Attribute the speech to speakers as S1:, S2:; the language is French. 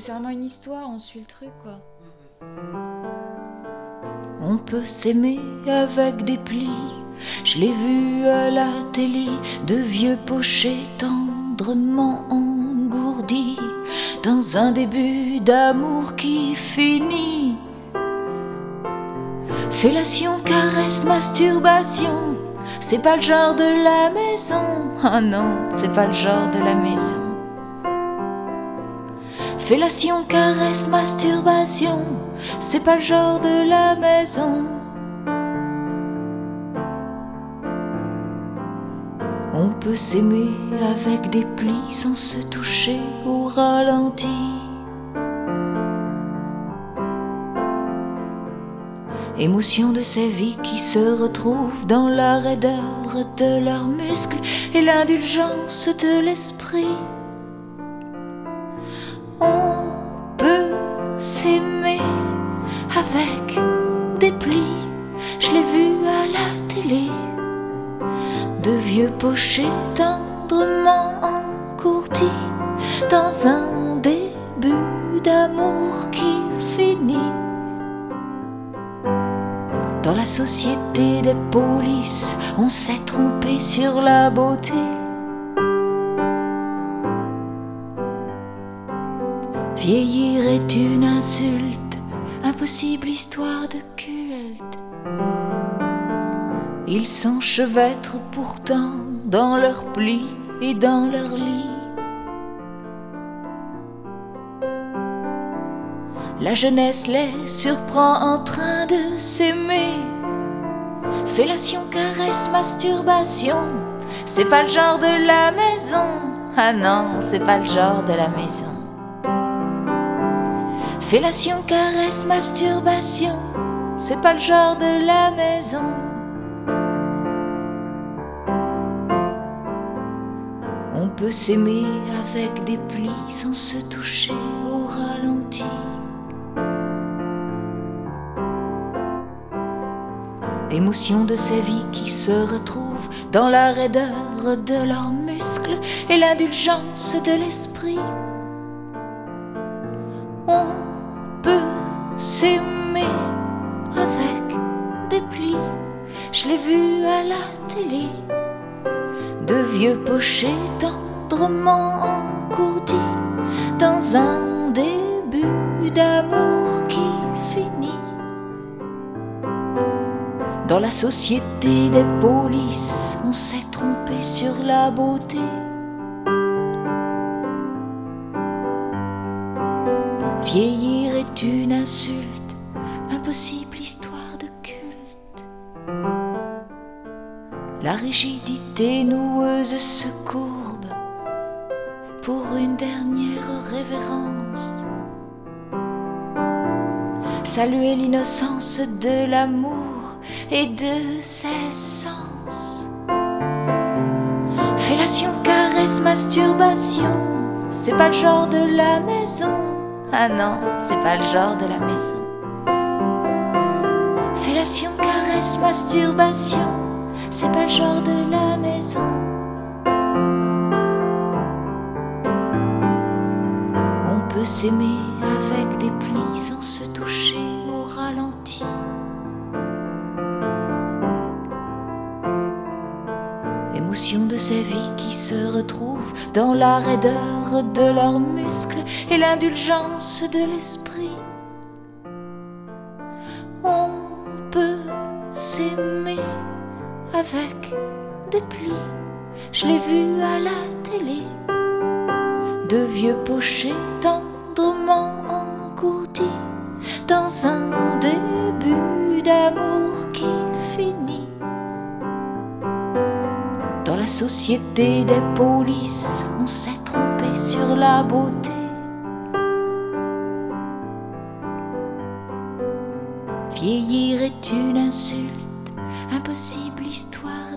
S1: C'est vraiment une histoire, on suit le truc, quoi.
S2: On peut s'aimer avec des plis. Je l'ai vu à la télé, de vieux pochés tendrement engourdis, dans un début d'amour qui finit. Fellation, caresse, masturbation, c'est pas le genre de la maison. Ah non, c'est pas le genre de la maison. Fellation, caresse, masturbation, c'est pas le genre de la maison. On peut s'aimer avec des plis sans se toucher au ralenti. Émotion de ces vies qui se retrouvent dans la raideur de leurs muscles et l'indulgence de l'esprit. De vieux pochés tendrement encourtis dans un début d'amour qui finit. Dans la société des polices, on s'est trompé sur la beauté. Vieillir est une insulte, impossible histoire de culte. Ils s'enchevêtrent pourtant dans leurs plis et dans leurs lits. La jeunesse les surprend en train de s'aimer. Fellation, caresse, masturbation, c'est pas le genre de la maison. Ah non, c'est pas le genre de la maison. Fellation, caresse, masturbation, c'est pas le genre de la maison. Peut s'aimer avec des plis sans se toucher au ralenti. Émotion de ces vies qui se retrouvent dans la raideur de leurs muscles et l'indulgence de l'esprit. On peut s'aimer avec des plis, je l'ai vu à la télé, de vieux pochés tendrement engourdis dans un début d'amour qui finit. Dans la société des polices, on s'est trompé sur la beauté. Vieillir est une insulte, impossible histoire de culte. La rigidité noueuse se courbe pour une dernière révérence. Saluer l'innocence de l'amour et de ses sens. Fellation, caresse, masturbation, c'est pas le genre de la maison. Ah non, c'est pas le genre de la maison. Fellation, caresse, masturbation, c'est pas le genre de la maison. S'aimer avec des plis sans se toucher au ralenti. Émotion de ces vies qui se retrouvent dans la raideur de leurs muscles et l'indulgence de l'esprit. On peut s'aimer avec des plis, je l'ai vu à la télé, de vieux pochés tendrement dans un début d'amour qui finit. Dans la société des polices, on s'est trompé sur la beauté. Vieillir est une insulte, impossible histoire